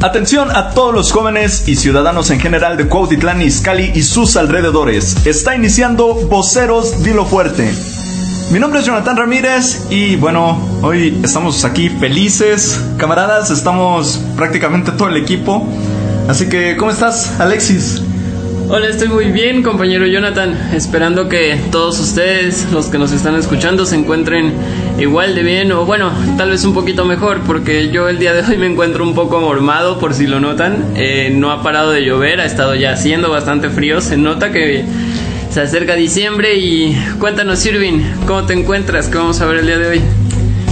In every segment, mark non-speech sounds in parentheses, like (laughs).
Atención a todos los jóvenes y ciudadanos en general de Cuautitlán Izcalli y sus alrededores. Está iniciando Voceros Dilo Fuerte. Mi nombre es Jonathan Ramírez y bueno, hoy estamos aquí felices, camaradas, estamos prácticamente todo el equipo. Así que, ¿cómo estás, Alexis? Hola, estoy muy bien, compañero Jonathan. Esperando que todos ustedes, los que nos están escuchando, se encuentren igual de bien o bueno, tal vez un poquito mejor, porque yo el día de hoy me encuentro un poco mormado, por si lo notan. Eh, no ha parado de llover, ha estado ya haciendo bastante frío. Se nota que se acerca diciembre y cuéntanos, Irving, ¿cómo te encuentras? ¿Qué vamos a ver el día de hoy?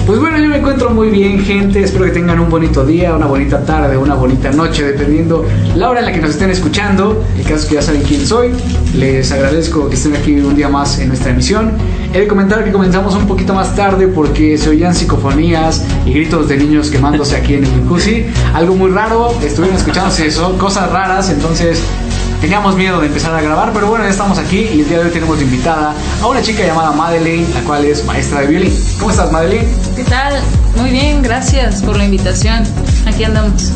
Pues bueno, yo me encuentro muy bien, gente. Espero que tengan un bonito día, una bonita tarde, una bonita noche, dependiendo la hora en la que nos estén escuchando. El caso es que ya saben quién soy. Les agradezco que estén aquí un día más en nuestra emisión. He de comentar que comenzamos un poquito más tarde porque se oían psicofonías y gritos de niños quemándose aquí en el Incusi. Algo muy raro, estuvieron escuchándose eso, cosas raras, entonces teníamos miedo de empezar a grabar, pero bueno, ya estamos aquí y el día de hoy tenemos de invitada a una chica llamada Madeline, la cual es maestra de violín. ¿Cómo estás, Madeline? ¿Qué tal? Muy bien, gracias por la invitación. Aquí andamos.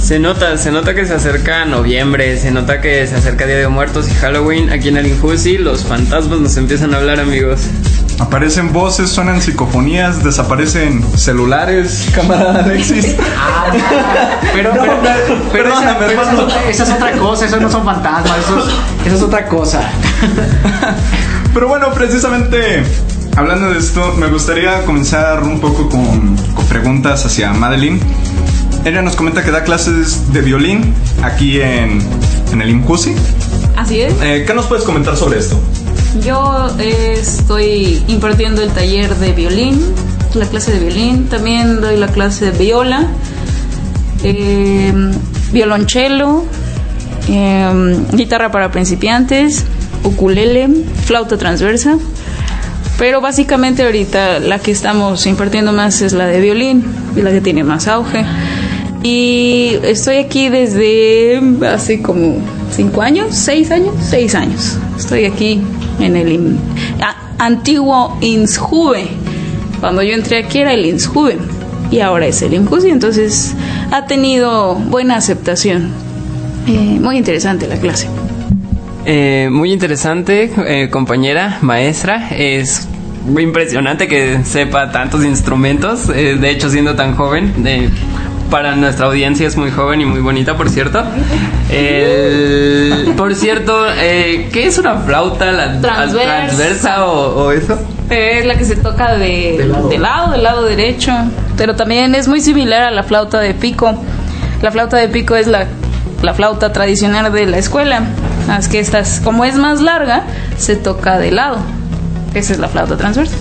Se nota, se nota que se acerca noviembre, se nota que se acerca Día de Muertos y Halloween. Aquí en el Injusi los fantasmas nos empiezan a hablar, amigos. Aparecen voces, suenan psicofonías, desaparecen celulares, (laughs) camarada Alexis. Ah, pero, pero, pero, pero pero esa es hermano. otra- esa es otra cosa, eso no son fantasmas, eso es, eso es otra cosa. (laughs) Pero bueno, precisamente hablando de esto, me gustaría comenzar un poco con, con preguntas hacia Madeline. Ella nos comenta que da clases de violín aquí en, en el IMCUSI. Así es. Eh, ¿Qué nos puedes comentar sobre esto? Yo eh, estoy impartiendo el taller de violín, la clase de violín. También doy la clase de viola, eh, violonchelo, eh, guitarra para principiantes, ukulele, flauta transversa. Pero básicamente ahorita la que estamos impartiendo más es la de violín, y la que tiene más auge. Y estoy aquí desde hace como cinco años, seis años, seis años. Estoy aquí en el antiguo INSJUVE. Cuando yo entré aquí era el INSJUVE y ahora es el IMCUSI, entonces ha tenido buena aceptación. Eh, muy interesante la clase. Eh, muy interesante, eh, compañera, maestra. Es muy impresionante que sepa tantos instrumentos. eh, de hecho, siendo tan joven, para nuestra audiencia es muy joven y muy bonita, por cierto. El- por cierto, eh, ¿qué es una flauta? ¿La Transversa. transversa o, o eso? Es la que se toca de, De lado. de lado, del lado derecho. Pero también es muy similar a la flauta de pico. La flauta de pico es la, la flauta tradicional de la escuela. Es que esta, es- como es más larga, se toca de lado. Esa es la flauta transversa.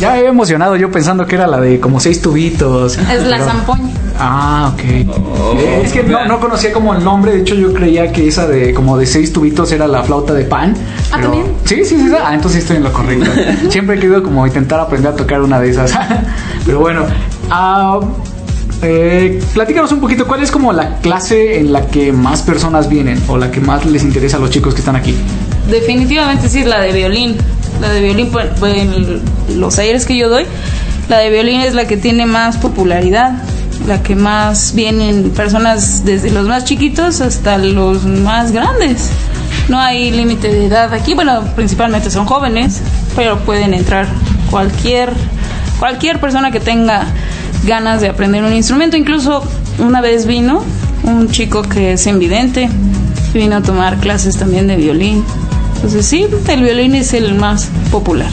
Ya me había emocionado yo pensando que era la de como seis tubitos. Es la zampoña. Ah, ok. Eh, es que no, no conocía como el nombre, de hecho yo creía que esa de como de seis tubitos era la flauta de pan. Ah, pero- ¿también? Sí, sí, sí. Ah, entonces estoy en lo correcto. (laughs) Siempre he querido como intentar aprender a tocar una de esas. (laughs) pero bueno, ah, eh, platícanos un poquito, ¿cuál es como la clase en la que más personas vienen o la que más les interesa a los chicos que están aquí? Definitivamente sí, la de violín. La de violín, pues, en los talleres que yo doy, la de violín es la que tiene más popularidad, la que más vienen personas desde los más chiquitos hasta los más grandes. No hay límite de edad aquí, bueno, principalmente son jóvenes, pero pueden entrar cualquier cualquier persona que tenga ganas de aprender un instrumento. Incluso una vez vino un chico que es invidente, vino a tomar clases también de violín. Entonces sí, el violín es el más popular.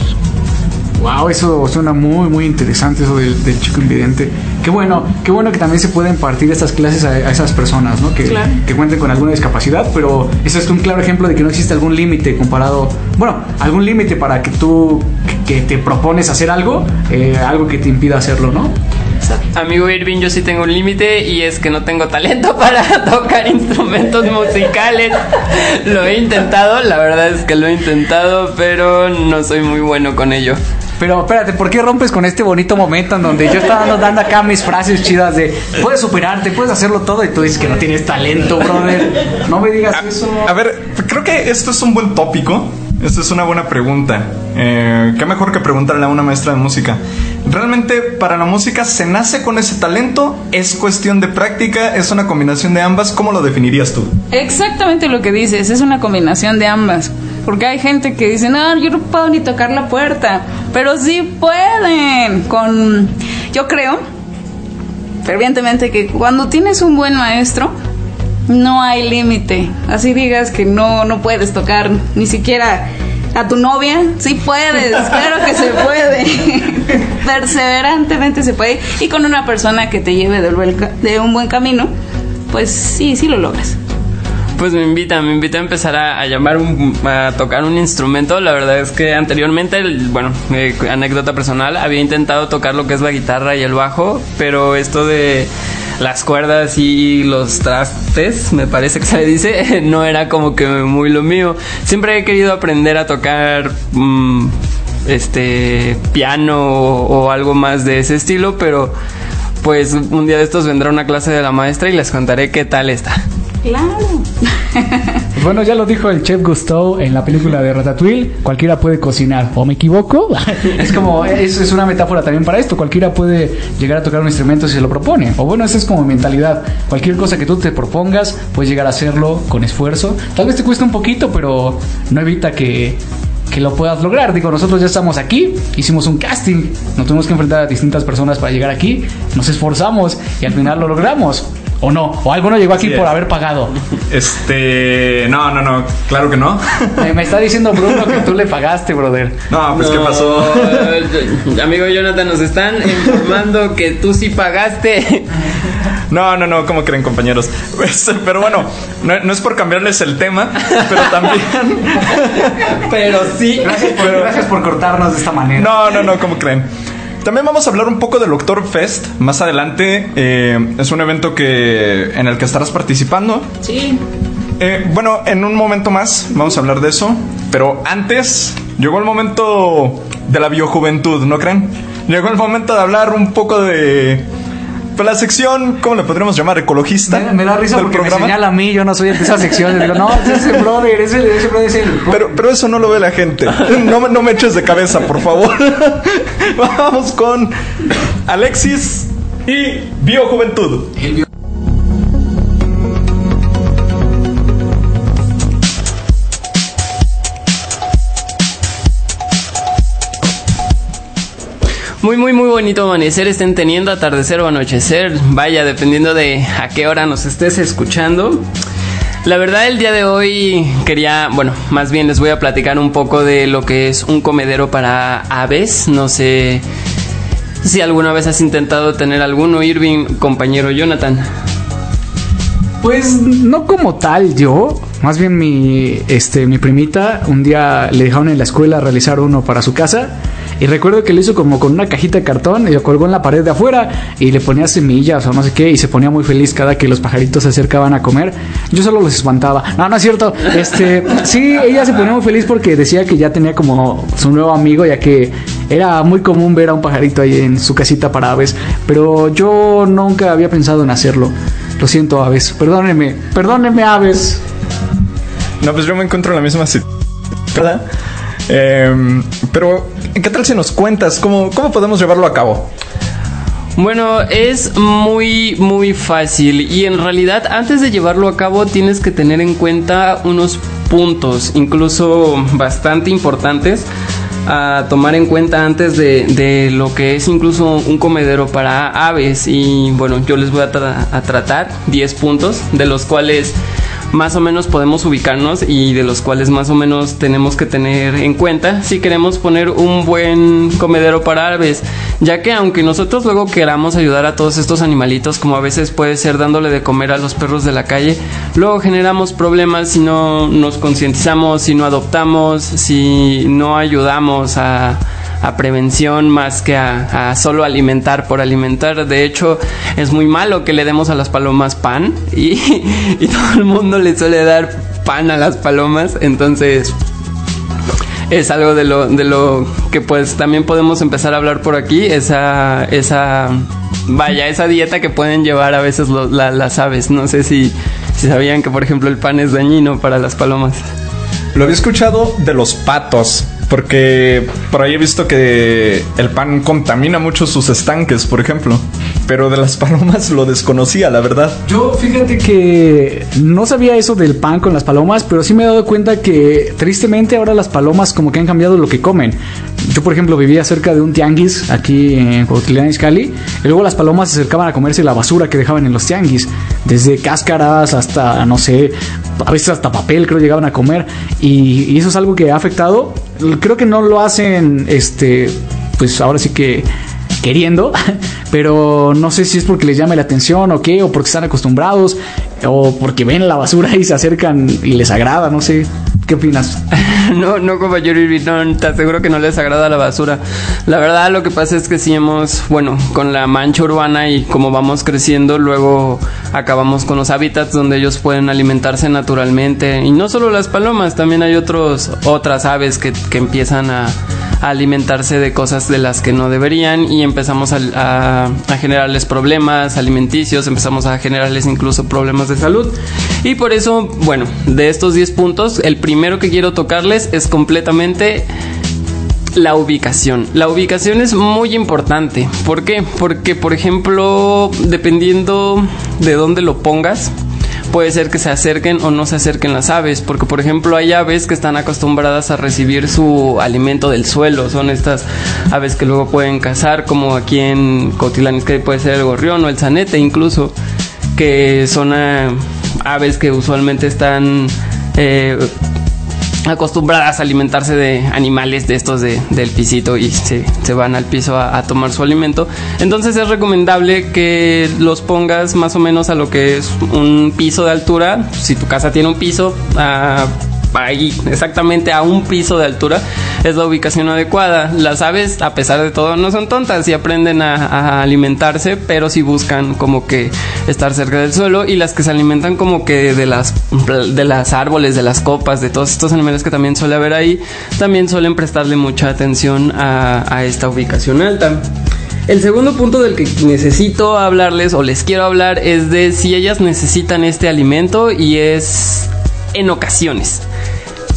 Wow, eso suena muy, muy interesante, eso del, del chico invidente. Qué bueno, qué bueno que también se pueden partir estas clases a, a esas personas, ¿no? Que, Claro. que cuenten con alguna discapacidad, pero eso es un claro ejemplo de que no existe algún límite comparado, bueno, algún límite para que tú que te propones hacer algo, eh, algo que te impida hacerlo, ¿no? Amigo Irving, yo sí tengo un límite y es que no tengo talento (laughs) para tocar instrumentos musicales. Lo he intentado, la verdad es que lo he intentado, pero no soy muy bueno con ello. Pero espérate, ¿por qué rompes con este bonito momento en donde yo estaba dando acá mis frases chidas de puedes superarte, puedes hacerlo todo y tú dices que no tienes talento, brother? No me digas eso. A ver, creo que esto es un buen tópico. Esto es una buena pregunta. Eh, ¿Qué mejor que preguntarle a una maestra de música? ¿Realmente para la música se nace con ese talento? ¿Es cuestión de práctica? ¿Es una combinación de ambas? ¿Cómo lo definirías tú? Exactamente lo que dices, es una combinación de ambas. Porque hay gente que dice, no, yo no puedo ni tocar la puerta, pero sí pueden. Con, yo creo fervientemente que cuando tienes un buen maestro, no hay límite. Así digas que no, no puedes tocar ni siquiera a tu novia, sí puedes, (laughs) claro que se puede. (laughs) Perseverantemente se puede. Y con una persona que te lleve de un buen camino, pues sí, sí lo logras. Pues me invita, me invita a empezar a, llamar a tocar un instrumento. La verdad es que anteriormente, bueno, eh, anécdota personal, había intentado tocar lo que es la guitarra y el bajo, pero esto de las cuerdas y los trastes, me parece que se le dice, (laughs) no era como que muy lo mío. Siempre he querido aprender a tocar mm, este piano o algo más de ese estilo, pero pues un día de estos vendrá una clase de la maestra y les contaré qué tal está. Claro. (laughs) bueno, ya lo dijo el chef Gusteau en la película de Ratatouille, cualquiera puede cocinar, ¿o me equivoco? (laughs) es como, es, es una metáfora también para esto, cualquiera puede llegar a tocar un instrumento si se lo propone, o bueno, esa es como mentalidad, cualquier cosa que tú te propongas, puedes llegar a hacerlo con esfuerzo, tal vez te cueste un poquito, pero no evita que que lo puedas lograr. Digo, nosotros ya estamos aquí, hicimos un casting, nos tuvimos que enfrentar a distintas personas para llegar aquí, nos esforzamos y al final lo logramos. ¿O no? ¿O alguno llegó aquí por haber pagado? Este. No, no, no. Claro que no. Me, está diciendo Bruno que tú le pagaste, brother. No, pues ¿qué pasó? amigo Jonathan, nos están informando que tú sí pagaste. No, no, no, ¿cómo creen, compañeros? Pues, pero bueno, no, es por cambiarles el tema, pero también. pero sí. Gracias por, gracias por cortarnos de esta manera. No, no, no, ¿cómo creen? También vamos a hablar un poco del Doctor Fest más adelante. Eh, es un evento que en el que estarás participando. Sí. Eh, bueno, en un momento más vamos a hablar de eso. Pero antes llegó el momento de la biojuventud, ¿no creen? Llegó el momento de hablar un poco de la sección, ¿cómo le podríamos llamar? ¿Ecologista? Me, da risa porque programa? me señala a mí, yo no soy de esa sección. Digo, no, ese brother, ese, ese brother es el... Pero, pero eso no lo ve la gente. No, no me eches de cabeza, por favor. (laughs) Vamos con Alexis y Biojuventud. El Muy, muy, muy bonito amanecer estén teniendo, atardecer o anochecer. Vaya, dependiendo de a qué hora nos estés escuchando. La verdad el día de hoy quería, bueno, más bien les voy a platicar un poco de lo que es un comedero para aves. No sé si alguna vez has intentado tener alguno, Irving, compañero Jonathan. Pues no como tal yo, más bien mi, este, mi primita un día le dejaron en la escuela realizar uno para su casa y recuerdo que lo hizo como con una cajita de cartón y lo colgó en la pared de afuera y le ponía semillas o no sé qué y se ponía muy feliz cada que los pajaritos se acercaban a comer. Yo solo los espantaba. No, no es cierto. Este, sí, ella se ponía muy feliz porque decía que ya tenía como su nuevo amigo ya que era muy común ver a un pajarito ahí en su casita para aves, pero yo nunca había pensado en hacerlo. Lo siento, aves. Perdónenme, perdónenme, aves. No, pues yo me encuentro en la misma situación. Em, pero, ¿qué tal si nos cuentas cómo, cómo podemos llevarlo a cabo? Bueno, es muy, muy fácil y en realidad antes de llevarlo a cabo tienes que tener en cuenta unos puntos, incluso bastante importantes a tomar en cuenta antes de, de, lo que es incluso un comedero para aves y bueno yo les voy a tratar 10 puntos de los cuales más o menos podemos ubicarnos y de los cuales más o menos tenemos que tener en cuenta si queremos poner un buen comedero para aves, ya que aunque nosotros luego queramos ayudar a todos estos animalitos, como a veces puede ser dándole de comer a los perros de la calle, luego generamos problemas si no nos concientizamos, si no adoptamos, si no ayudamos a a prevención más que a, solo alimentar por alimentar. De hecho, es muy malo que le demos a las palomas pan y, (laughs) y todo el mundo le suele dar pan a las palomas. Entonces, es algo de lo, de lo que pues también podemos empezar a hablar por aquí, esa, esa, vaya, esa dieta que pueden llevar a veces lo, la, las aves. No sé si, si sabían que por ejemplo el pan es dañino para las palomas. Lo había escuchado de los patos, porque por ahí he visto que el pan contamina mucho sus estanques, por ejemplo. Pero de las (laughs) palomas lo desconocía, la verdad. Yo fíjate que no sabía eso del pan con las palomas, pero sí me he dado cuenta que tristemente ahora las palomas como que han cambiado lo que comen. Yo, por ejemplo, vivía cerca de un tianguis aquí en Cuautitlán Izcalli, y luego las palomas se acercaban a comerse la basura que dejaban en los tianguis, desde cáscaras hasta, no sé, a veces hasta papel creo llegaban a comer, y, y eso es algo que ha afectado. Creo que no lo hacen, este, pues ahora sí que queriendo, (laughs) pero no sé si es porque les llame la atención o qué, o porque están acostumbrados, o porque ven la basura y se acercan y les agrada, no sé. ¿Qué opinas? (laughs) (laughs) no, no, compañero Irving, no, te aseguro que no les agrada la basura. La verdad, lo que pasa es que si hemos, bueno, con la mancha urbana y como vamos creciendo, luego acabamos con los hábitats donde ellos pueden alimentarse naturalmente. Y no solo las palomas, también hay otros, otras aves que, que empiezan a, a, alimentarse de cosas de las que no deberían y empezamos a, a, generarles problemas alimenticios, empezamos a generarles incluso problemas de salud. Y por eso, bueno, de estos 10 puntos, el primero que quiero tocarles es completamente la ubicación. La ubicación es muy importante. ¿Por qué? Porque, por ejemplo, dependiendo de dónde lo pongas, puede ser que se acerquen o no se acerquen las aves, porque por ejemplo hay aves que están acostumbradas a recibir su alimento del suelo, son estas aves que luego pueden cazar, como aquí en Cotilán que puede ser el gorrión o el zanete incluso, que son uh, aves que usualmente están eh, acostumbradas a alimentarse de animales de estos de, del pisito y se, se van al piso a, a, tomar su alimento. Entonces es recomendable que los pongas más o menos a lo que es un piso de altura. Si tu casa tiene un piso, a ahí exactamente a un piso de altura es la ubicación adecuada. Las aves, a pesar de todo, no son tontas y aprenden a, alimentarse, pero sí buscan como que estar cerca del suelo y las que se alimentan como que de las de las árboles, de las copas, de todos estos animales que también suele haber ahí, también suelen prestarle mucha atención a, a esta ubicación alta. El segundo punto del que necesito hablarles o les quiero hablar es de si ellas necesitan este alimento y es en ocasiones.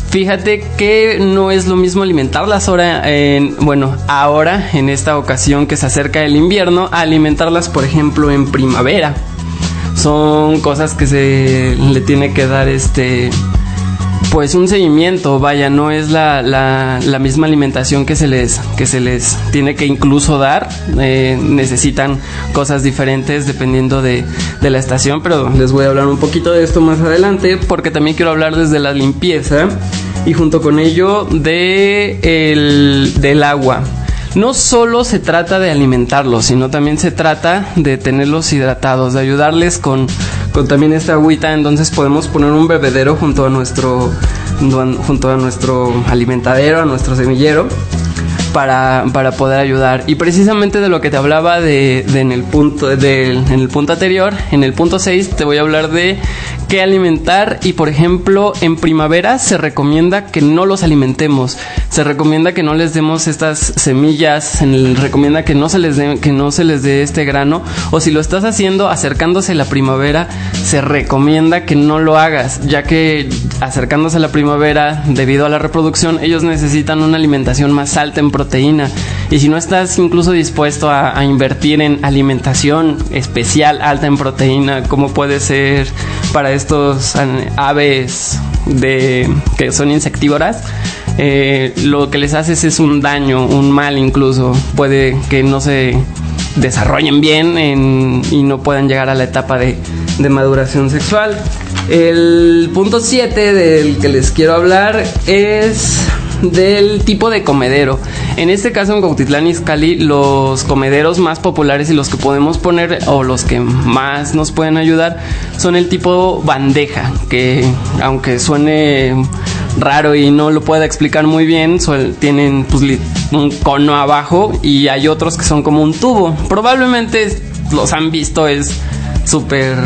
Fíjate que no es lo mismo alimentarlas ahora en, bueno, ahora en esta ocasión que se acerca el invierno, alimentarlas, por ejemplo, en primavera. Son cosas que se le tiene que dar este pues un seguimiento, vaya, no es la, la, la, misma alimentación que se les, que se les tiene que incluso dar, eh, necesitan cosas diferentes dependiendo de, de, la estación, pero les voy a hablar un poquito de esto más adelante porque también quiero hablar desde la limpieza y junto con ello de el, del agua. No solo se trata de alimentarlos, sino también se trata de tenerlos hidratados, de ayudarles con, con también esta agüita. Entonces podemos poner un bebedero junto a nuestro, junto a nuestro alimentadero, a nuestro semillero. Para, para, poder ayudar. Y precisamente de lo que te hablaba de, de en, el punto, de, en el punto anterior, en el punto 6, te voy a hablar de qué alimentar y por ejemplo en primavera se recomienda que no los alimentemos. Se recomienda que no les demos estas semillas se recomienda que no se les dé que no se les dé este grano o si lo estás haciendo acercándose la primavera se recomienda que no lo hagas ya que acercándose la primavera debido a la reproducción ellos necesitan una alimentación más alta en proteína. Y si no estás incluso dispuesto a, a invertir en alimentación especial alta en proteína como puede ser para estos aves de, que son insectívoras, eh, lo que les haces es un daño, un mal incluso. Puede que no se desarrollen bien en, y no puedan llegar a la etapa de, de maduración sexual. El punto 7 del que les quiero hablar es (laughs) del tipo de comedero. En este caso en Cuautitlán Izcalli los comederos más populares y los que podemos poner o los que más nos pueden ayudar son el tipo bandeja, que aunque suene raro y no lo pueda explicar muy bien, tienen pues, un cono abajo y hay otros que son como un tubo. Probablemente los han visto, es súper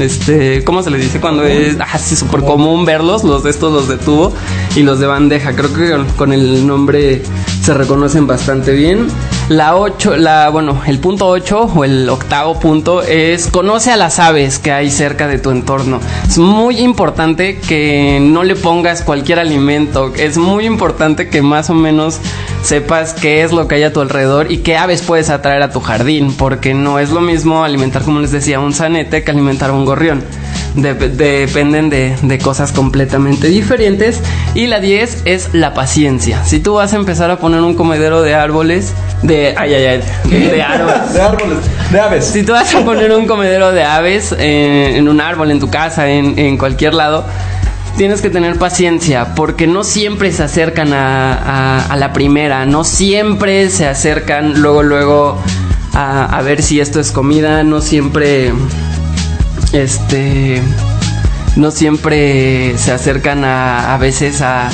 este, ¿cómo se le dice cuando es así súper común verlos? Los de estos, los de tubo y los de bandeja. Creo que con el nombre se reconocen bastante bien. La 8, la, bueno, el punto 8 o el octavo punto es conoce a las aves que hay cerca de tu entorno. Es muy importante que no le pongas cualquier alimento. Es muy importante que más o menos sepas qué es lo que hay a tu alrededor y qué aves puedes atraer a tu jardín, porque no es lo mismo alimentar, como les decía, un zanete que alimentar a un gorrión. Dependen de, de, cosas completamente diferentes. Y la 10 es la paciencia. Si tú vas a empezar a poner un comedero de árboles, de. Ay, ay, ay. De árboles. (laughs) de árboles. De aves. Si tú vas a poner un comedero de aves eh, en un árbol, en tu casa, en, en cualquier lado tienes que tener paciencia porque no siempre se acercan a, la primera, no siempre se acercan luego, luego a, a, ver si esto es comida, no siempre, este, no siempre se acercan a, a veces a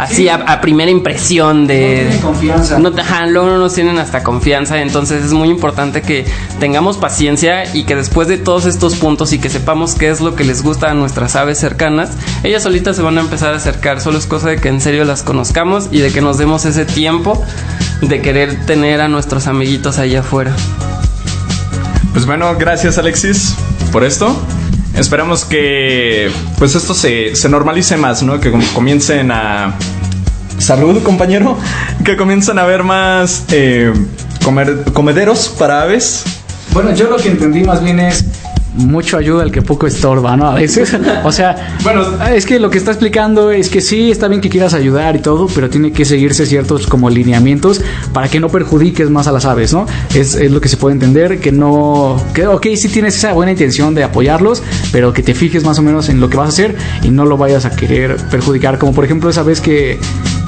así a, primera impresión de... No tienen confianza. No, ajá, luego no nos tienen hasta confianza, entonces es muy importante que tengamos paciencia y que después de todos estos puntos y que sepamos qué es lo que les gusta a nuestras aves cercanas, ellas solitas se van a empezar a acercar, solo es cosa de que en serio las conozcamos y de que nos demos ese tiempo de querer tener a nuestros amiguitos allá afuera. Pues bueno, gracias Alexis por esto. Esperamos que pues esto se, se normalice más, ¿no? Que comiencen a... Salud, compañero. Que comiencen a ver más eh, comer, comederos para aves. Bueno, yo lo que entendí más bien es mucho ayuda el que poco estorba, ¿no? A veces, (laughs) o sea, bueno, es que lo que está explicando es que sí, está bien que quieras ayudar y todo, pero tiene que seguirse ciertos como lineamientos para que no perjudiques más a las aves, ¿no? Es, es lo que se puede entender, que no, que ok, sí tienes esa buena intención de apoyarlos, pero que te fijes más o menos en lo que vas a hacer y no lo vayas a querer perjudicar, como por ejemplo esa vez que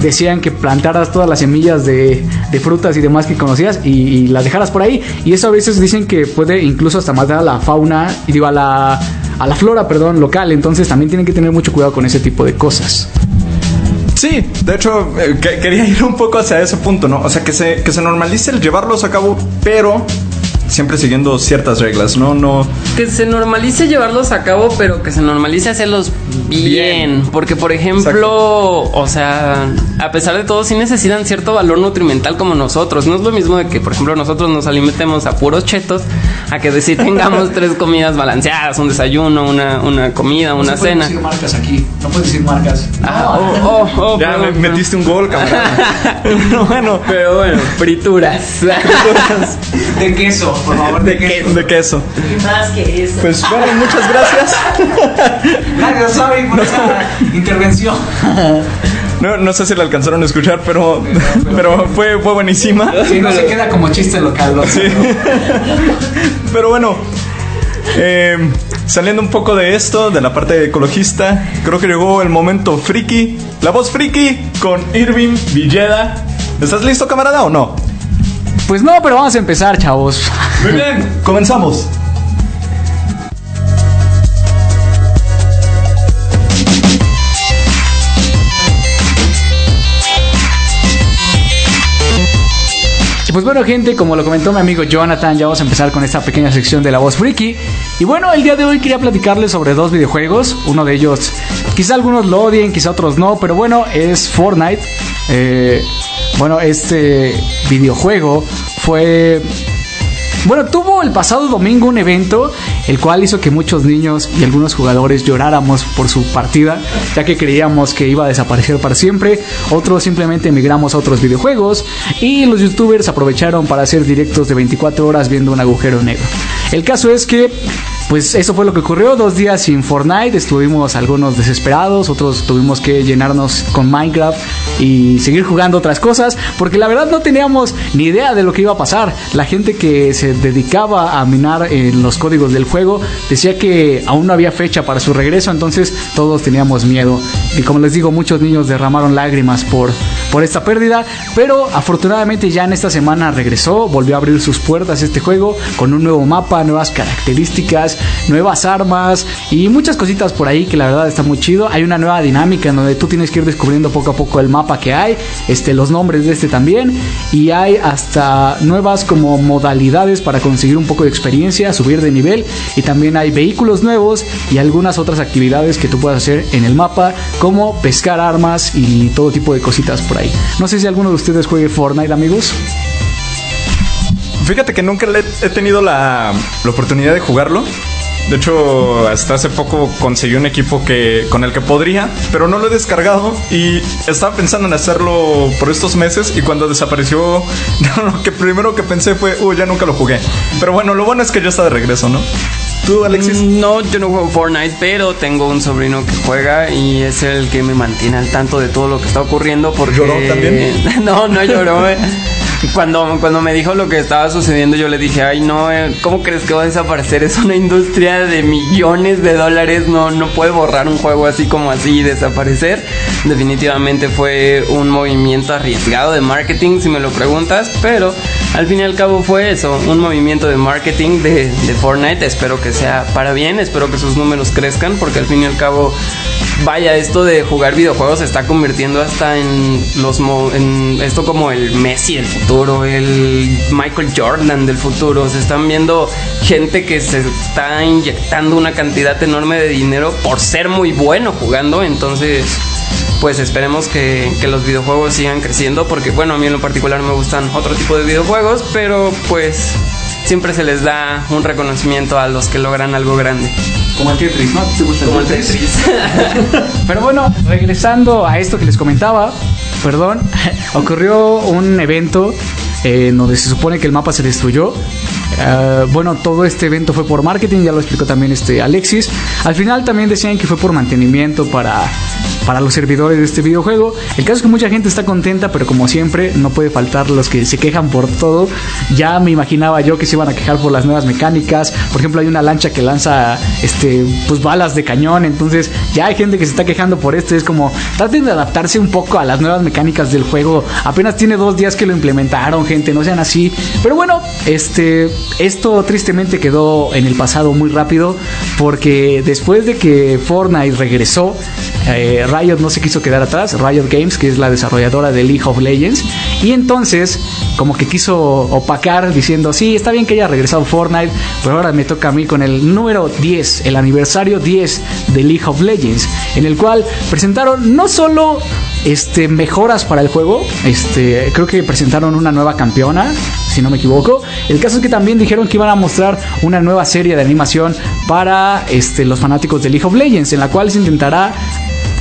decían que plantaras todas las semillas de, frutas y demás que conocías y, las dejaras por ahí. Y eso a veces dicen que puede incluso hasta matar a la fauna, y digo, a la, a la flora, perdón, local. Entonces también tienen que tener mucho cuidado con ese tipo de cosas. Sí, de hecho, eh, quería (laughs) ir un poco hacia ese punto, ¿no? O sea, que se, que se normalice el llevarlos a cabo, pero siempre siguiendo ciertas reglas, ¿no? No. Que se normalice llevarlos a cabo, pero que se normalice hacerlos bien. Porque, por ejemplo, o sea, a pesar de todo, sí necesitan cierto valor nutrimental como nosotros. No es lo mismo de que, por ejemplo, nosotros nos alimentemos a puros chetos, a que decir tengamos (laughs) tres comidas balanceadas, un desayuno, una, una comida, una no cena. No puedes decir marcas aquí, no puedes decir marcas. Ah, oh, oh, oh, ya me metiste un gol, cabrón. (laughs) bueno, pero bueno, (laughs) frituras. de queso, por favor, de, queso. De queso. Y más que eso. Pues bueno, muchas gracias. gracias, Sabi, por esa intervención. No, no sé si la alcanzaron a escuchar, pero, pero fue, fue buenísima. Sí, no se queda como chiste local. ¿no? Sí. Pero bueno, eh, saliendo un poco de esto, de la parte ecologista, creo que llegó el momento friki. La voz friki con Irving Villeda. ¿Estás listo, camarada, o no? Pues no, pero vamos a empezar, chavos. Muy bien, comenzamos. Pues bueno, gente, como lo comentó mi amigo Jonathan, ya vamos a empezar con esta pequeña sección de la voz friki. Y bueno, el día de hoy quería platicarles sobre dos videojuegos. Uno de ellos, quizá algunos lo odien, quizá otros no, pero bueno, es Fortnite. Eh, bueno, este videojuego fue bueno, tuvo el pasado domingo un evento el cual hizo que muchos niños y algunos jugadores lloráramos por su partida, ya que creíamos que iba a desaparecer para siempre. Otros simplemente emigramos a otros videojuegos y los youtubers aprovecharon para hacer directos de 24 horas viendo un agujero negro. El caso es que pues eso fue lo que ocurrió, dos días sin Fortnite, estuvimos algunos desesperados, otros tuvimos que llenarnos con Minecraft y seguir jugando otras cosas, porque la verdad no teníamos ni idea de lo que iba a pasar. La gente que se dedicaba a minar en los códigos del juego decía que aún no había fecha para su regreso, entonces todos teníamos miedo. Y como les digo, muchos niños derramaron lágrimas por, por esta pérdida, pero afortunadamente ya en esta semana regresó, volvió a abrir sus puertas este juego con un nuevo mapa, nuevas características, nuevas armas y muchas cositas por ahí que la verdad está muy chido. Hay una nueva dinámica en donde tú tienes que ir descubriendo poco a poco el mapa que hay, este, los nombres de este también y hay hasta nuevas como modalidades para conseguir un poco de experiencia, subir de nivel y también hay vehículos nuevos y algunas otras actividades que tú puedes hacer en el mapa como pescar armas y todo tipo de cositas por ahí. No sé si alguno de ustedes juegue Fortnite amigos. Fíjate que nunca he tenido la, la oportunidad de jugarlo. De hecho, hasta hace poco conseguí un equipo que con el que podría, pero no lo he descargado y estaba pensando en hacerlo por estos meses y cuando desapareció, (laughs) lo que primero que pensé fue, uy, ya nunca lo jugué. Pero bueno, lo bueno es que ya está de regreso, ¿no? ¿Tú, Alexis? Mm, no, yo no juego Fortnite, pero tengo un sobrino que juega y es el que me mantiene al tanto de todo lo que está ocurriendo. Porque... ¿Lloró también? (laughs) no, no lloró. (laughs) Cuando, cuando me dijo lo que estaba sucediendo, yo le dije, ay, no, eh, ¿cómo crees que va a desaparecer? Es una industria de millones de dólares, no, no puede borrar un juego así como así y desaparecer. Definitivamente fue un movimiento arriesgado de marketing, si me lo preguntas, pero al fin y al cabo fue eso, un movimiento de marketing de, de Fortnite. Espero que sea para bien, espero que sus números crezcan, porque al fin y al cabo vaya, esto de jugar videojuegos se está convirtiendo hasta en los en esto como el Messi del futuro, el Michael Jordan del futuro. Se están viendo gente que se está inyectando una cantidad enorme de dinero por ser muy bueno jugando. Entonces, pues esperemos que, que los videojuegos sigan creciendo. Porque, bueno, a mí en lo particular me gustan otro tipo de videojuegos, pero pues siempre se les da un reconocimiento a los que logran algo grande. Como el Tetris, ¿no? ¿Te gusta Como el Tetris. (laughs) Pero bueno, regresando a esto que les comentaba, perdón, (laughs) ocurrió un evento eh, en donde se supone que el mapa se destruyó. Uh, bueno, todo este evento fue por marketing, ya lo explicó también este Alexis. Al final también decían que fue por mantenimiento para, para los servidores de este videojuego. El caso es que mucha gente está contenta, pero como siempre, no puede faltar los que se quejan por todo. Ya me imaginaba yo que se iban a quejar por las nuevas mecánicas. Por ejemplo, hay una lancha que lanza este pues balas de cañón. Entonces, ya hay gente que se está quejando por esto. Es como, traten de adaptarse un poco a las nuevas mecánicas del juego. Apenas tiene dos días que lo implementaron, gente. No sean así. Pero bueno, este esto tristemente quedó en el pasado muy rápido porque después de que Fortnite regresó, eh, Riot no se quiso quedar atrás, Riot Games, que es la desarrolladora de League of Legends, y entonces como que quiso opacar diciendo, sí, está bien que haya regresado Fortnite, pero ahora me toca a mí con el número 10, el aniversario 10 de League of Legends, en el cual presentaron no solo este, mejoras para el juego. Este, creo que presentaron una nueva campeona, si no me equivoco. El caso es que también dijeron que iban a mostrar una nueva serie de animación para este, los fanáticos de League of Legends, en la cual se intentará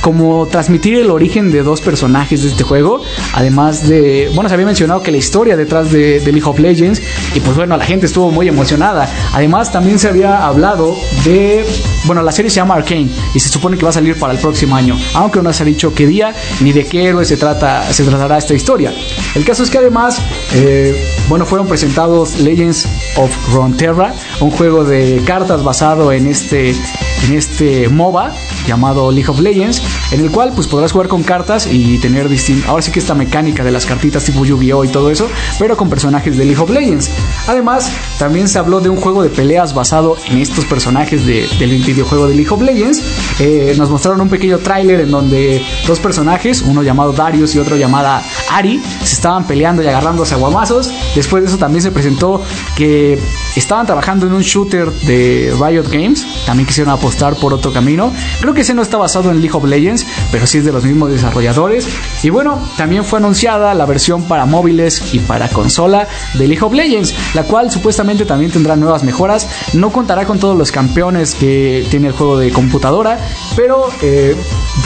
como transmitir el origen de dos personajes de este juego. Además de, bueno, se había mencionado que la historia detrás de, de, League of Legends. Y pues bueno, la gente estuvo muy emocionada. Además también se había hablado de, bueno, la serie se llama Arcane y se supone que va a salir para el próximo año. Aunque no se ha dicho qué día ni de qué héroe se, trata, se tratará esta historia. El caso es que además, eh, bueno, fueron presentados Legends of Runeterra, un juego de cartas basado en este, en este MOBA llamado League of Legends, en el cual pues podrás jugar con cartas y tener distinto, ahora sí que esta mecánica de las cartitas tipo Yu-Gi-Oh y todo eso, pero con personajes de League of Legends. Además, también se habló de un juego de peleas basado en estos personajes de, del videojuego de League of Legends. Eh, nos mostraron un pequeño tráiler en donde dos personajes, uno llamado Darius y otro llamada Ari, se estaban peleando y agarrándose a guamazos. Después de eso también se presentó que estaban trabajando en un shooter de Riot Games, también quisieron apostar por otro camino. Creo que ese no está basado en League of Legends, pero sí es de los mismos desarrolladores. Y bueno, también fue anunciada la versión para móviles y para consola de League of Legends, la cual supuestamente también tendrá nuevas mejoras. No contará con todos los campeones que tiene el juego de computadora, pero eh,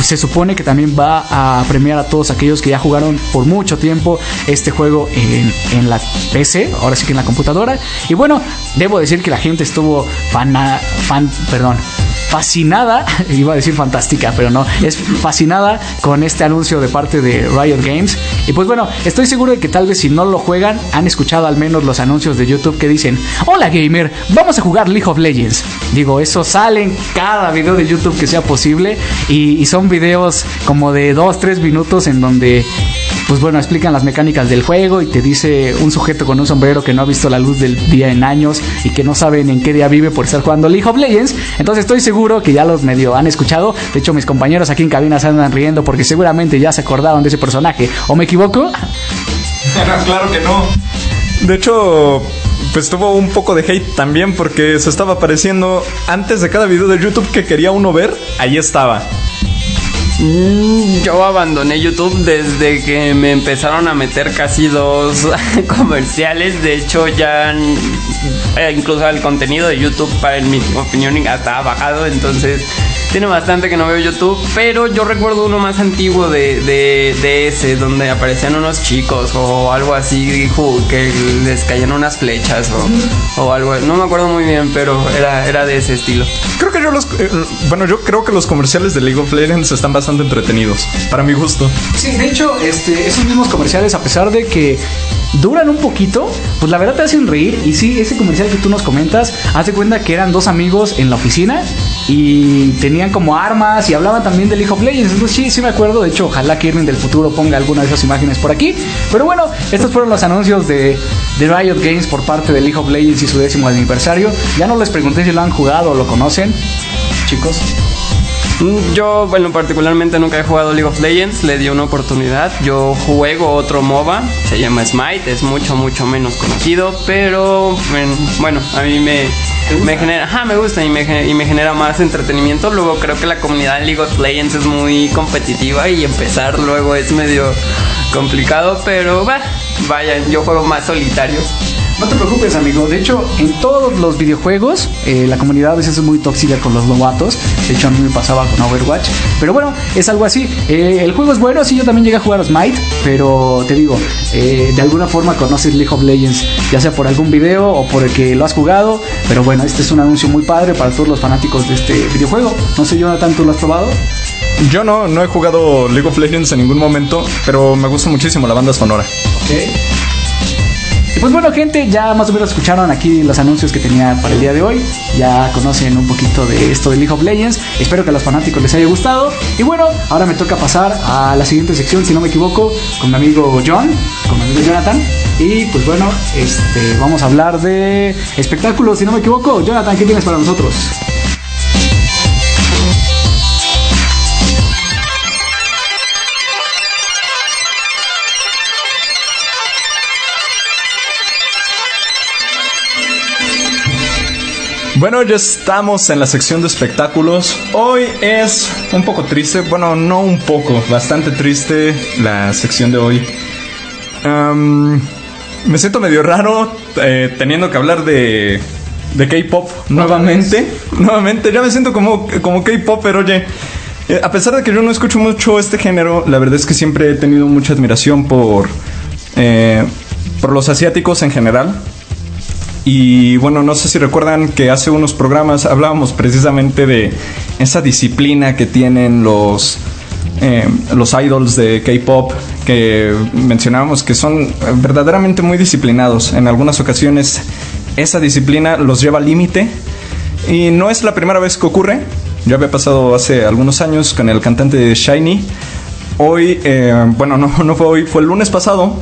se supone que también va a premiar a todos aquellos que ya jugaron por mucho tiempo este juego en, en la PC, ahora sí que en la computadora. Y bueno, debo decir que la gente estuvo fan, fan perdón, fascinada, (laughs) iba a decir fantástica, pero no, es fascinada con este anuncio de parte de Riot Games. Y pues bueno, estoy seguro de que tal vez si no lo juegan, han escuchado al menos los anuncios de YouTube que dicen, hola gamer, vamos a jugar League of Legends. Digo, eso sale en cada video de YouTube que sea posible y, y son videos como de 2-3 minutos en donde pues bueno, explican las mecánicas del juego y te dice un sujeto con un sombrero que no ha visto la luz del día en años y que no saben en qué día vive por estar jugando League of Legends. Entonces estoy seguro que ya los medio han escuchado. De hecho, mis compañeros aquí en cabina se andan riendo porque seguramente ya se acordaron de ese personaje. ¿O me equivoco? (laughs) claro que no. De hecho, pues tuvo un poco de hate también porque se estaba apareciendo antes de cada video de YouTube que quería uno ver, ahí estaba. Mm, Yo abandoné YouTube desde que me empezaron a meter casi dos (laughs) comerciales. De hecho, ya eh, incluso el contenido de YouTube, para mi opinión, hasta ha bajado. Entonces, tiene bastante que no veo YouTube. Pero yo recuerdo uno más antiguo de, de, de ese, donde aparecían unos chicos o algo así, que les caían unas flechas o, o algo. No me acuerdo muy bien, pero era, era de ese estilo. Creo que yo los. eh, bueno, yo creo que los comerciales de League of Legends están bastante entretenidos, para mi gusto. Sí, de hecho, este, esos mismos comerciales, a pesar de que duran un poquito, pues la verdad te hacen reír. Y sí, ese comercial que tú nos comentas, haz de cuenta que eran dos amigos en la oficina y tenían como armas y hablaban también de League of Legends. Entonces sí, sí me acuerdo. De hecho, ojalá que Irving del futuro ponga alguna de esas imágenes por aquí. Pero bueno, estos fueron los anuncios de, de Riot Games por parte de League of Legends y su décimo aniversario. Ya no les pregunté si lo han jugado o lo conocen, chicos. Yo, bueno, particularmente nunca he jugado League of Legends, le di una oportunidad. Yo juego otro MOBA, se llama Smite, es mucho, mucho menos conocido, pero bueno, a mí me, me genera, ajá, me gusta y me, y me genera más entretenimiento. Luego creo que la comunidad de League of Legends es muy competitiva y empezar luego es medio complicado, pero bah, vayan, yo juego más solitario. No te preocupes, amigo. De hecho, en todos los videojuegos, eh, la comunidad a veces es muy tóxica con los novatos. De hecho, a mí me pasaba con Overwatch. Pero bueno, es algo así. Eh, el juego es bueno, sí, yo también llegué a jugar a Smite. Pero te digo, eh, de alguna forma conoces League of Legends, ya sea por algún video o por el que lo has jugado. Pero bueno, este es un anuncio muy padre para todos los fanáticos de este videojuego. No sé, Jonathan, ¿tú lo has probado? Yo no, no he jugado League of Legends en ningún momento, pero me gusta muchísimo la banda sonora. Ok. Y pues bueno, gente, ya más o menos escucharon aquí los anuncios que tenía para el día de hoy. Ya conocen un poquito de esto de League of Legends. Espero que a los fanáticos les haya gustado. Y bueno, ahora me toca pasar a la siguiente sección, si no me equivoco, con mi amigo John, con mi amigo Jonathan. Y pues bueno, este, vamos a hablar de espectáculos, si no me equivoco. Jonathan, ¿qué tienes para nosotros? Bueno, ya estamos en la sección de espectáculos. Hoy es un poco triste, bueno, no un poco, bastante triste la sección de hoy. Me siento medio raro eh, teniendo que hablar de, de K-pop nuevamente. Nuevamente, ya me siento como, como K-pop, pero oye, eh, a pesar de que yo no escucho mucho este género, la verdad es que siempre he tenido mucha admiración por, eh, por los asiáticos en general. Y bueno, no sé si recuerdan que hace unos programas hablábamos precisamente de esa disciplina que tienen los, eh, los idols de K-pop, que mencionábamos que son verdaderamente muy disciplinados. En algunas ocasiones esa disciplina los lleva al límite. Y no es la primera vez que ocurre. Ya había pasado hace algunos años con el cantante de Shiny. Hoy, eh, bueno, no, (laughs) no fue hoy, fue el lunes pasado.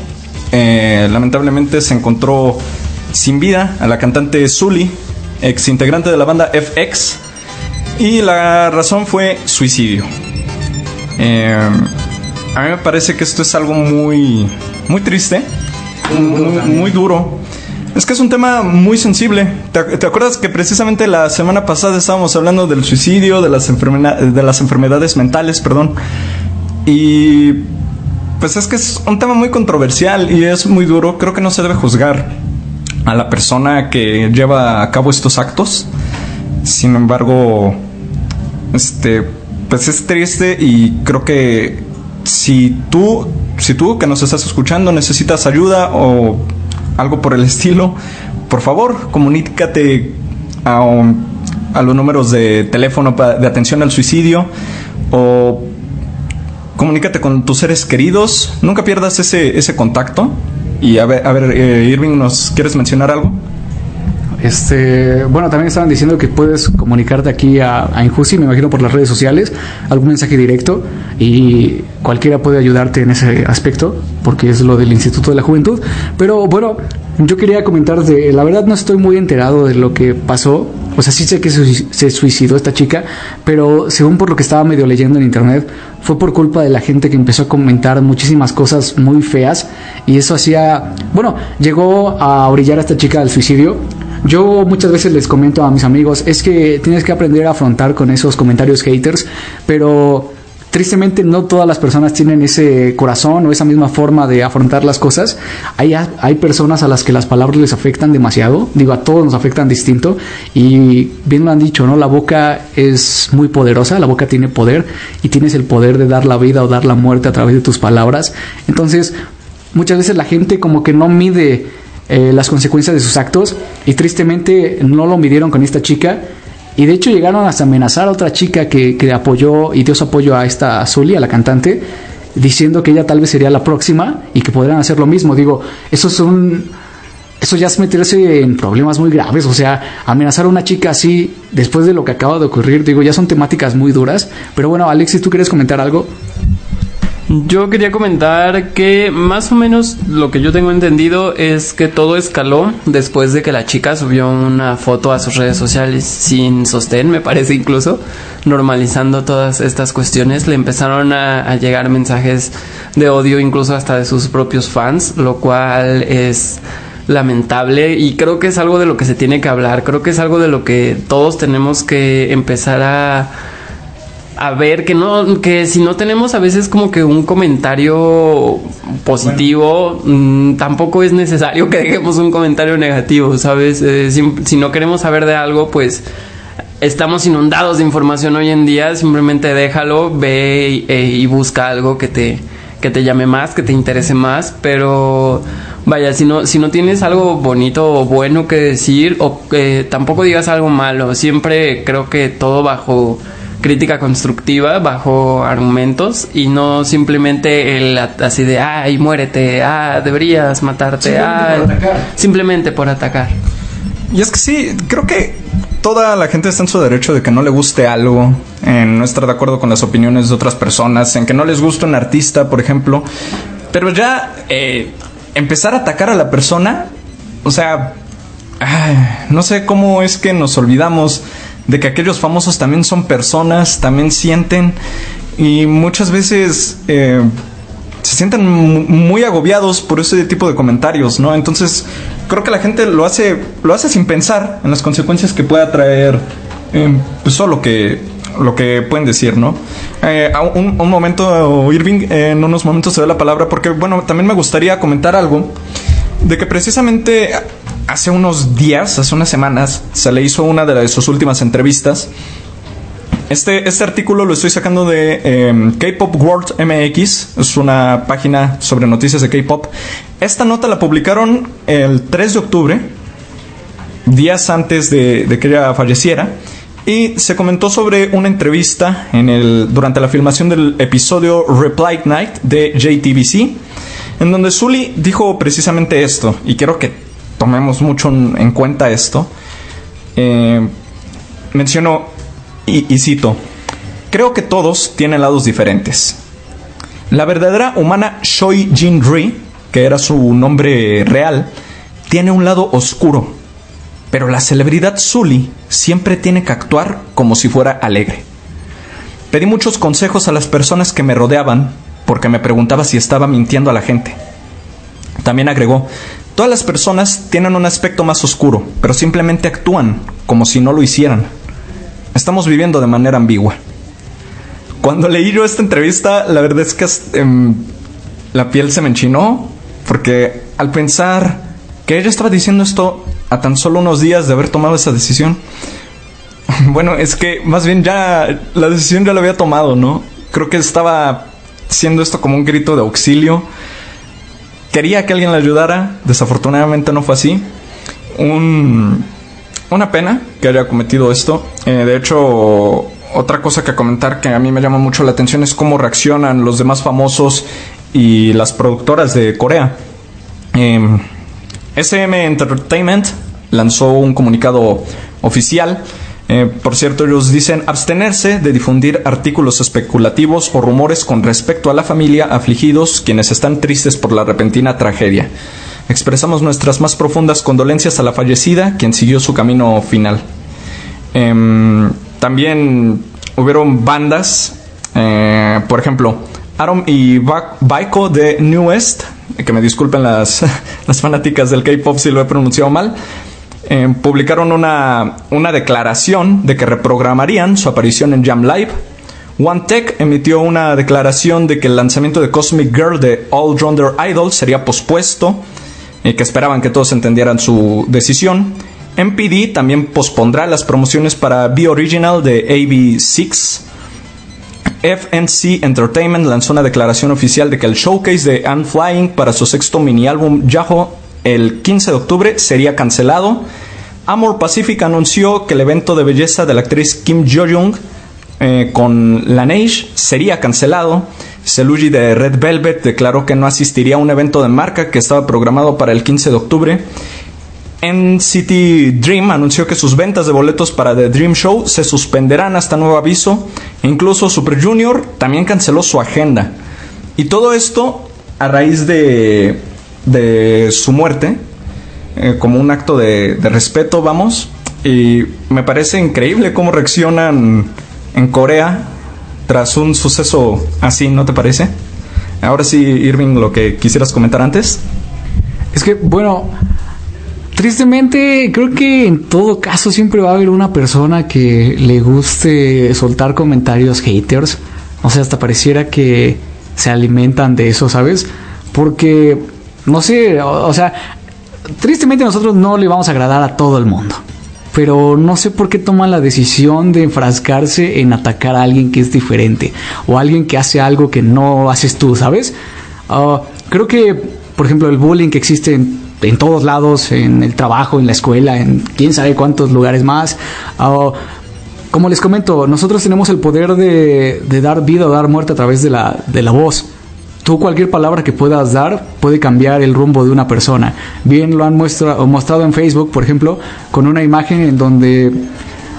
Eh, lamentablemente se encontró sin vida a la cantante Zully, ex integrante de la banda FX, y la razón fue suicidio. Eh, a mí me parece que esto es algo muy, muy triste, muy, muy duro, Es que es un tema muy sensible. ¿Te, acuerdas que precisamente la semana pasada estábamos hablando del suicidio, de las, de las enfermedades mentales, perdón? Y pues es que es un tema muy controversial y es muy duro. Creo que no se debe juzgar a la persona que lleva a cabo estos actos. Sin embargo, este, pues es triste y creo que si tú, si tú que nos estás escuchando necesitas ayuda o algo por el estilo, por favor, comunícate a, los números de teléfono de atención al suicidio o comunícate con tus seres queridos. Nunca pierdas ese, ese contacto. Y a ver, a ver eh, Irving, ¿nos quieres mencionar algo? Este, bueno, también estaban diciendo que puedes comunicarte aquí a, a Injusi, me imagino por las redes sociales, algún mensaje directo y cualquiera puede ayudarte en ese aspecto, porque es lo del Instituto de la Juventud. Pero bueno, yo quería comentar de, la verdad no estoy muy enterado de lo que pasó, o sea, sí sé que se suicidó esta chica, pero según por lo que estaba medio leyendo en internet, fue por culpa de la gente que empezó a comentar muchísimas cosas muy feas y eso hacía, bueno, llegó a orillar a esta chica al suicidio. Yo muchas veces les comento a mis amigos, es que tienes que aprender a afrontar con esos comentarios haters, pero tristemente no todas las personas tienen ese corazón o esa misma forma de afrontar las cosas. Hay, hay personas a las que las palabras les afectan demasiado, digo, a todos nos afectan distinto y bien lo han dicho, ¿no? La boca es muy poderosa, la boca tiene poder y tienes el poder de dar la vida o dar la muerte a través de tus palabras. Entonces, muchas veces la gente como que no mide eh, las consecuencias de sus actos y tristemente no lo midieron con esta chica y de hecho llegaron hasta amenazar a otra chica que, que apoyó y dio su apoyo a esta Zully, a la cantante, diciendo que ella tal vez sería la próxima y que podrían hacer lo mismo. Digo, eso son eso ya es meterse en problemas muy graves, o sea, amenazar a una chica así después de lo que acaba de ocurrir, digo, ya son temáticas muy duras, pero bueno, Alexis, ¿tú quieres comentar algo? Yo quería comentar que más o menos lo que yo tengo entendido es que todo escaló después de que la chica subió una foto a sus redes sociales sin sostén, me parece incluso, normalizando todas estas cuestiones. Le empezaron a, llegar mensajes de odio incluso hasta de sus propios fans, lo cual es lamentable y creo que es algo de lo que se tiene que hablar, creo que es algo de lo que todos tenemos que empezar a a ver que no que si no tenemos a veces como que un comentario positivo mm, tampoco es necesario que dejemos un comentario negativo sabes eh, si, no queremos saber de algo pues estamos inundados de información hoy en día simplemente déjalo ve eh, y, busca algo que te que te llame más que te interese más pero vaya si no si no tienes algo bonito o bueno que decir o que tampoco digas algo malo siempre creo que todo bajo crítica constructiva bajo argumentos y no simplemente el así de ay muérete ah deberías matarte simplemente por atacar. simplemente por atacar y es que sí creo que toda la gente está en su derecho de que no le guste algo en no estar de acuerdo con las opiniones de otras personas en que no les guste un artista por ejemplo pero ya eh, empezar a atacar a la persona o sea no sé cómo es que nos olvidamos de que aquellos famosos también son personas, también sienten y muchas veces eh, se sienten muy agobiados por ese tipo de comentarios, ¿no? Entonces creo que la gente lo hace, lo hace sin pensar en las consecuencias que pueda traer eh, pues solo que lo que pueden decir, ¿no? Eh, un, un, momento, Irving, en unos momentos se da la palabra porque, bueno, también me gustaría comentar algo de que precisamente hace unos días, hace unas semanas, se le hizo una de, sus últimas entrevistas. Este, este artículo lo estoy sacando de em, K-Pop World MX, es una página sobre noticias de K-Pop. Esta nota la publicaron el 3 de octubre, días antes de, que ella falleciera, y se comentó sobre una entrevista en el, durante la filmación del episodio Reply Night de JTBC, en donde Sully dijo precisamente esto, y quiero que tomemos mucho en cuenta esto, eh, menciono y, cito, creo que todos tienen lados diferentes. La verdadera humana Choi Jin Ri, que era su nombre real, tiene un lado oscuro, pero la celebridad Sully siempre tiene que actuar como si fuera alegre. Pedí muchos consejos a las personas que me rodeaban porque me preguntaba si estaba mintiendo a la gente. También agregó, Todas las personas tienen un aspecto más oscuro, pero simplemente actúan como si no lo hicieran. Estamos viviendo de manera ambigua. Cuando leí yo esta entrevista, la verdad es que em, la piel se me enchinó, porque al pensar que ella estaba diciendo esto a tan solo unos días de haber tomado esa decisión, (laughs) bueno, es que más bien ya la decisión ya la había tomado, ¿no? Creo que estaba haciendo esto como un grito de auxilio Quería que alguien le ayudara, desafortunadamente no fue así. una pena que haya cometido esto. Eh, de hecho, otra cosa que comentar que a mí me llama mucho la atención es cómo reaccionan los demás famosos y las productoras de Corea. SM em, Entertainment lanzó un comunicado oficial eh, por cierto, ellos dicen abstenerse de difundir artículos especulativos o rumores con respecto a la familia afligidos quienes están tristes por la repentina tragedia. Expresamos nuestras más profundas condolencias a la fallecida, quien siguió su camino final. Em, también hubieron bandas, eh, por ejemplo, Arom y Baiko de New West, que me disculpen las, (laughs) las fanáticas del K-pop si lo he pronunciado mal, eh, publicaron una, una declaración de que reprogramarían su aparición en Jam Live. One Tech emitió una declaración de que el lanzamiento de Cosmic Girl de All Rounder Idol sería pospuesto y que esperaban que todos entendieran su decisión. MPD también pospondrá las promociones para Be Original de AB6. FNC Entertainment lanzó una declaración oficial de que el showcase de Anne Flying para su sexto mini álbum Yahoo el 15 de octubre sería cancelado. Amor Pacific anunció que el evento de belleza de la actriz Kim Jo-young eh, con Laneige sería cancelado. Celugi de Red Velvet declaró que no asistiría a un evento de marca que estaba programado para el 15 de octubre. NCT Dream anunció que sus ventas de boletos para The Dream Show se suspenderán hasta nuevo aviso. Incluso Super Junior también canceló su agenda. Y todo esto a raíz de de su muerte, eh, como un acto de, respeto, vamos. Y me parece increíble cómo reaccionan en Corea tras un suceso así, ¿no te parece? Ahora sí, Irving, lo que quisieras comentar antes. Es que, bueno, tristemente creo que en todo caso siempre va a haber una persona que le guste soltar comentarios haters. O sea, hasta pareciera que se alimentan de eso, ¿sabes? Porque no sé, o, sea, tristemente nosotros no le vamos a agradar a todo el mundo. Pero no sé por qué toman la decisión de enfrascarse en atacar a alguien que es diferente o alguien que hace algo que no haces tú, ¿sabes? Ah, creo que, por ejemplo, el bullying que existe en, todos lados, en el trabajo, en la escuela, en quién sabe cuántos lugares más. Ah, como les comento, nosotros tenemos el poder de, de, dar vida o dar muerte a través de la, de la voz. Tú cualquier palabra que puedas dar puede cambiar el rumbo de una persona. Bien lo han mostrado en Facebook, por ejemplo, con una imagen en donde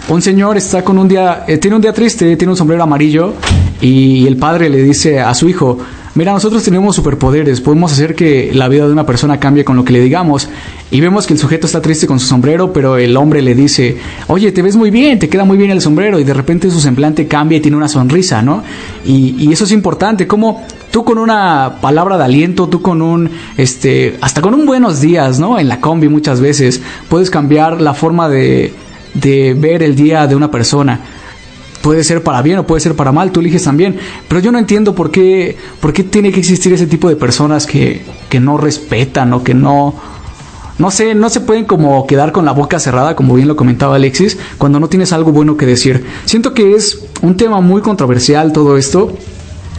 un señor está con un día, eh, tiene un día triste, tiene un sombrero amarillo y el padre le dice a su hijo, mira, nosotros tenemos superpoderes, podemos hacer que la vida de una persona cambie con lo que le digamos. Y vemos que el sujeto está triste con su sombrero, pero el hombre le dice, oye, te ves muy bien, te queda muy bien el sombrero, y de repente su semblante cambia y tiene una sonrisa, ¿no? Y, y eso es importante, como tú con una palabra de aliento, tú con un, este, hasta con un buenos días, ¿no? En la combi muchas veces, puedes cambiar la forma de, de ver el día de una persona puede ser para bien o puede ser para mal, tú eliges también. Pero yo no entiendo por qué, por qué tiene que existir ese tipo de personas que, que no respetan o que no, no sé, no se pueden como quedar con la boca cerrada, como bien lo comentaba Alexis, cuando no tienes algo bueno que decir. Siento que es un tema muy controversial todo esto,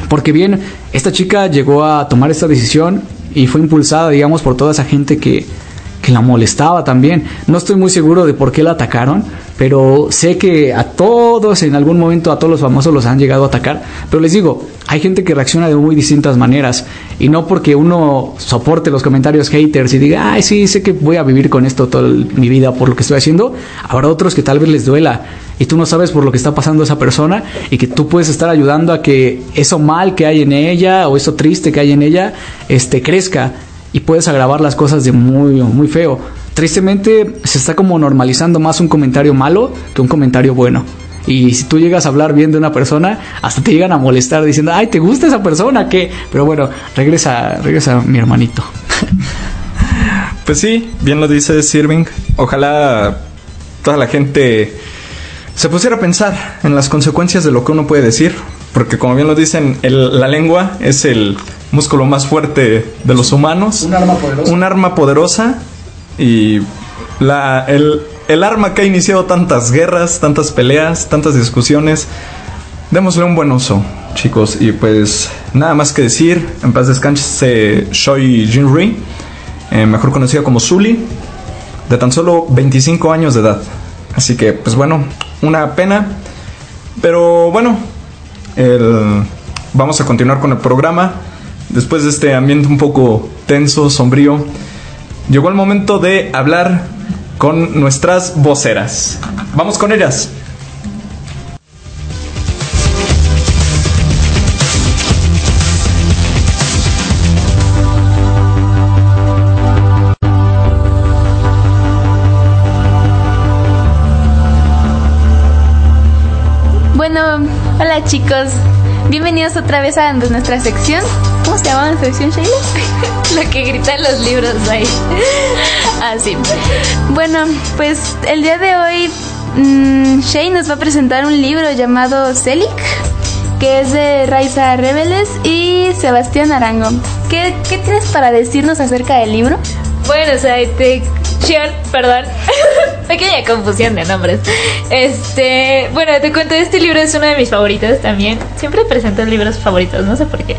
porque bien, esta chica llegó a tomar esta decisión y fue impulsada, digamos, por toda esa gente que, que la molestaba también. No estoy muy seguro de por qué la atacaron, pero sé que a todos, en algún momento, a todos los famosos los han llegado a atacar. Pero les digo, hay gente que reacciona de muy distintas maneras. Y no porque uno soporte los comentarios haters y diga, ay, sí, sé que voy a vivir con esto toda mi vida por lo que estoy haciendo. Habrá otros que tal vez les duela. Y tú no sabes por lo que está pasando esa persona y que tú puedes estar ayudando a que eso mal que hay en ella o eso triste que hay en ella, este, crezca y puedes agravar las cosas de muy, muy feo. Tristemente se está como normalizando más un comentario malo que un comentario bueno. Y si tú llegas a hablar bien de una persona, hasta te llegan a molestar diciendo, ay, ¿te gusta esa persona? ¿Qué? Pero bueno, regresa, regresa mi hermanito. (laughs) Pues sí, bien lo dice Sirving. Ojalá toda la gente se pusiera a pensar en las consecuencias de lo que uno puede decir. Porque como bien lo dicen, el- la lengua es el músculo más fuerte de los humanos. Un arma poderosa. Un arma poderosa y la, el, el arma que ha iniciado tantas guerras, tantas peleas, tantas discusiones. Démosle un buen uso, chicos. Y pues nada más que decir. En paz descanse Shoi Jinri, eh, mejor conocida como Zully, de tan solo 25 años de edad. Así que, pues bueno, una pena. Pero bueno, el- vamos a continuar con el programa. Después de este ambiente un poco tenso, sombrío, llegó el momento de hablar con nuestras voceras. Vamos con ellas. Bueno, hola chicos. Bienvenidos otra vez a nuestra sección. ¿Cómo se llama la sección, Sheila? Lo que gritan los libros ahí. (laughs) Así. Bueno, pues el día de hoy mm, Shay nos va a presentar un libro llamado Celic, que es de Raiza Rebeles y Sebastián Arango. ¿Qué, ¿Qué tienes para decirnos acerca del libro? Bueno, o sea, te... Shion, perdón. (laughs) Pequeña confusión de nombres. Este, bueno, te cuento, este libro es uno de mis favoritos también. Siempre presento libros favoritos, no sé por qué.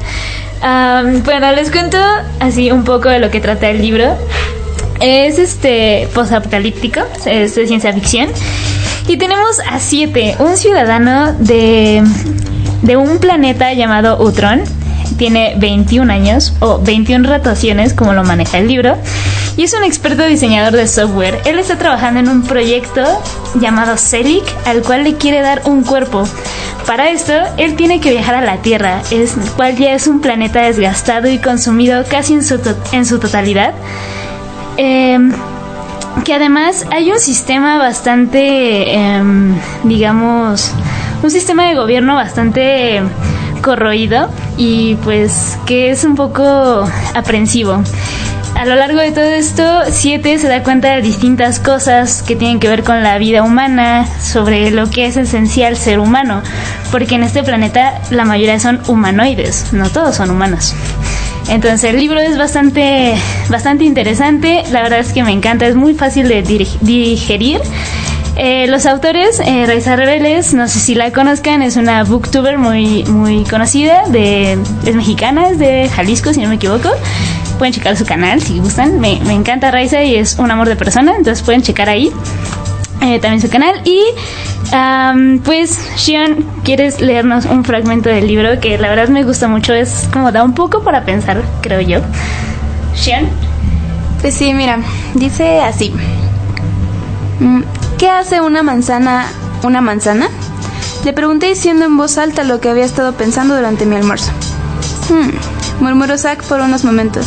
Am, bueno, les cuento así un poco de lo que trata el libro. Es este posapocalíptico, es de ciencia ficción. Y tenemos a siete, un ciudadano de, de un planeta llamado Utron. Tiene 21 años o 21 rotaciones, como lo maneja el libro. Y es un experto diseñador de software. Él está trabajando en un proyecto llamado Celic, al cual le quiere dar un cuerpo. Para esto, él tiene que viajar a la Tierra, el cual ya es un planeta desgastado y consumido casi en su, to- en su totalidad. Em, que además hay un sistema bastante, em, digamos, un sistema de gobierno bastante corroído y pues que es un poco aprensivo. A lo largo de todo esto, Siete se da cuenta de distintas cosas que tienen que ver con la vida humana, sobre lo que es esencial ser humano, porque en este planeta la mayoría son humanoides, no todos son humanos. Entonces el libro es bastante, bastante interesante, la verdad es que me encanta, es muy fácil de digerir. Eh, los autores, eh, Raiza Rebeles, no sé si la conozcan, es una booktuber muy, muy conocida, es mexicana, es de Jalisco, si no me equivoco. Pueden checar su canal si gustan. Me, me encanta Raiza y es un amor de persona, entonces pueden checar ahí eh, también su canal. Y pues, Shion, ¿quieres leernos un fragmento del libro que la verdad me gusta mucho? Es como da un poco para pensar, creo yo. Shion. Pues sí, mira, dice así. ¿Qué hace una manzana una manzana? Le pregunté diciendo en voz alta lo que había estado pensando durante mi almuerzo. Hmm, murmuró Zack por unos momentos.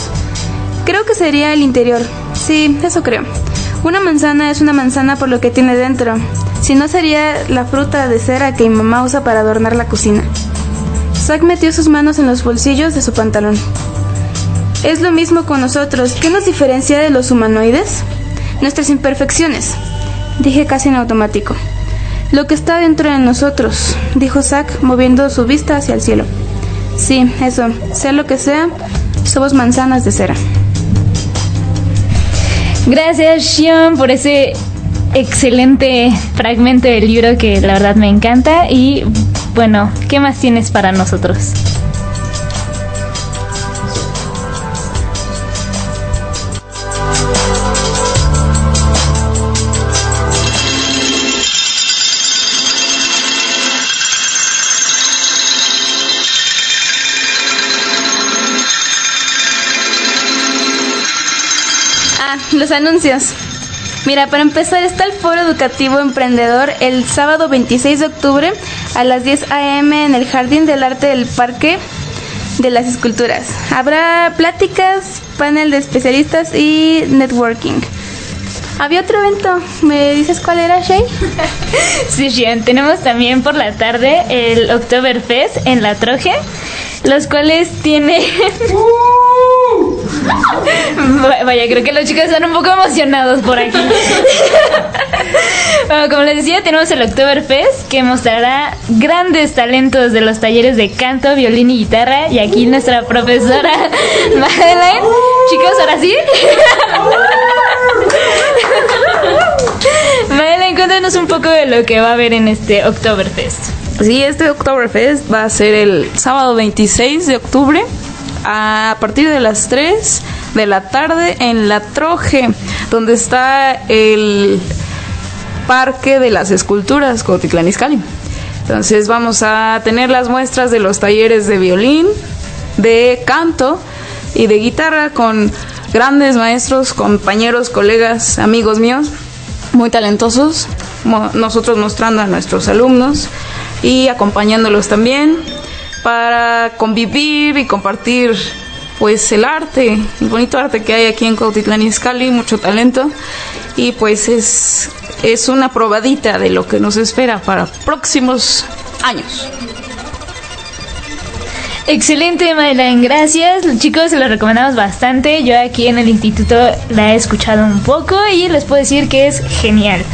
Creo que sería el interior. Sí, eso creo. Una manzana es una manzana por lo que tiene dentro. Si no sería la fruta de cera que mi mamá usa para adornar la cocina. Zack metió sus manos en los bolsillos de su pantalón. Es lo mismo con nosotros. ¿Qué nos diferencia de los humanoides? Nuestras imperfecciones. Dije casi en automático. Lo que está dentro de nosotros, dijo Zack, moviendo su vista hacia el cielo. Sí, eso. Sea lo que sea, somos manzanas de cera. Gracias, Shion, por ese excelente fragmento del libro que la verdad me encanta. Y bueno, ¿qué más tienes para nosotros? (laughs) los anuncios. Mira, para empezar está el Foro Educativo Emprendedor el sábado 26 de octubre a las 10 a.m. en el Jardín del Arte del Parque de las Esculturas. Habrá pláticas, panel de especialistas y networking. Había otro evento, ¿me dices cuál era, Shay? (laughs) Sí, Shion, tenemos también por la tarde el Oktoberfest en La Troje, los cuales tiene... (laughs) Vaya, creo que los chicos están un poco emocionados por aquí. bueno, como les decía, tenemos el Oktoberfest que mostrará grandes talentos de los talleres de canto, violín y guitarra. Y aquí nuestra profesora Madeleine. Chicos, ahora sí. Madeleine, cuéntanos un poco de lo que va a haber en este Oktoberfest. Sí, este Oktoberfest va a ser el sábado 26 de octubre a partir de las 3 de la tarde en La Troje, donde está el Parque de las Esculturas Cotitlán Izcalli. Entonces vamos a tener las muestras de los talleres de violín, de canto y de guitarra con grandes maestros, compañeros, colegas, amigos míos, muy talentosos, nosotros mostrando a nuestros alumnos y acompañándolos también para convivir y compartir pues el arte, el bonito arte que hay aquí en Cuautitlán Izcalli, mucho talento y pues es es una probadita de lo que nos espera para próximos años. Excelente, Madeleine, gracias. Chicos, se lo recomendamos bastante. Yo aquí en el instituto la he escuchado un poco y les puedo decir que es genial.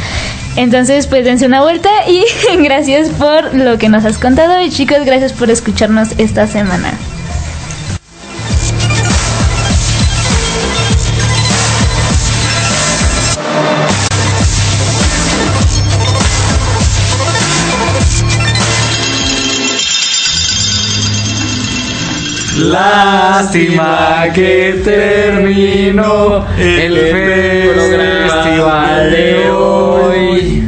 Entonces, pues dense una vuelta y (laughs) gracias por lo que nos has contado. Y chicos, gracias por escucharnos esta semana. Lástima que terminó el festival de hoy.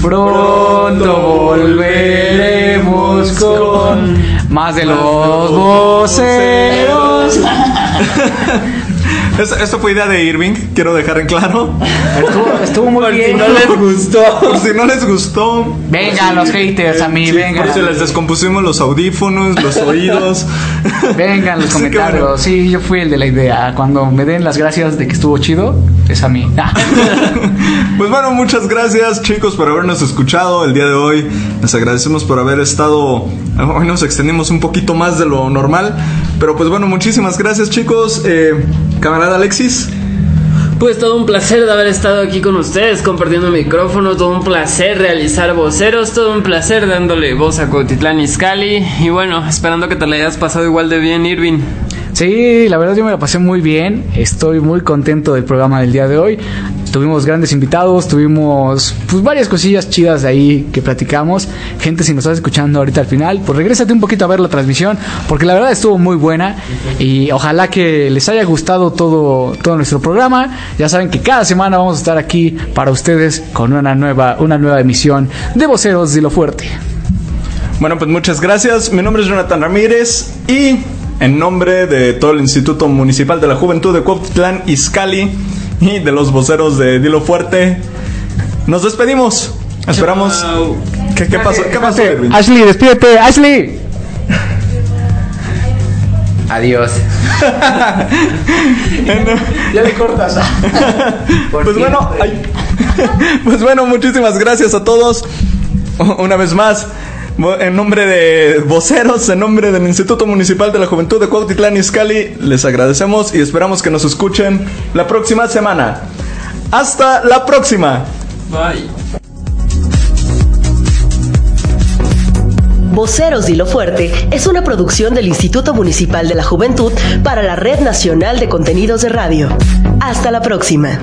Pronto volveremos con más de los voceros. (laughs) (laughs) Es- Esto fue idea de Irving, quiero dejar en claro. Estuvo, estuvo muy bien. gustó. Por si no les gustó. Vengan los haters a mí, Sí, vengan. Por si les descompusimos los audífonos, los (laughs) oídos. Vengan los (laughs) Así comentarios. bueno. Sí, yo fui el de la idea. Cuando me den las gracias de que estuvo chido, es a mí. (laughs) Ah. Pues bueno, muchas gracias chicos por habernos escuchado el día de hoy. Les agradecemos por haber estado. Hoy nos extendimos un poquito más de lo normal. Pero pues bueno, muchísimas gracias chicos. Eh, camarada Alexis. Pues todo un placer de haber estado aquí con ustedes compartiendo micrófono, todo un placer realizar voceros, todo un placer dándole voz a Cotitlán Izcalli y bueno, esperando que te la hayas pasado igual de bien, Irving. Sí, la verdad yo me la pasé muy bien. Estoy muy contento del programa del día de hoy. Tuvimos grandes invitados, tuvimos pues varias cosillas chidas de ahí que platicamos. Gente, si nos estás escuchando ahorita al final, pues regrésate un poquito a ver la transmisión, porque la verdad estuvo muy buena y ojalá que les haya gustado todo todo nuestro programa. Ya saben que cada semana vamos a estar aquí para ustedes con una nueva una nueva emisión de Voceros de lo Fuerte. Bueno, pues muchas gracias. Mi nombre es Jonathan Ramírez y en nombre de todo el Instituto Municipal de la Juventud de Cuautitlán Izcalli y de los voceros de Dilo Fuerte, nos despedimos. Esperamos. ¿Qué, qué pasó? ¿Qué pasó, Irving? Ashley, despídete, Ashley. Adiós. (laughs) ya le cortas. (laughs) Pues bueno, ay. (laughs) pues bueno, muchísimas gracias a todos. Una vez más, en nombre de voceros, en nombre del Instituto Municipal de la Juventud de Cuautitlán Izcalli, les agradecemos y esperamos que nos escuchen la próxima semana. Hasta la próxima. Bye. Voceros Dilo Fuerte es una producción del Instituto Municipal de la Juventud para la Red Nacional de Contenidos de Radio. Hasta la próxima.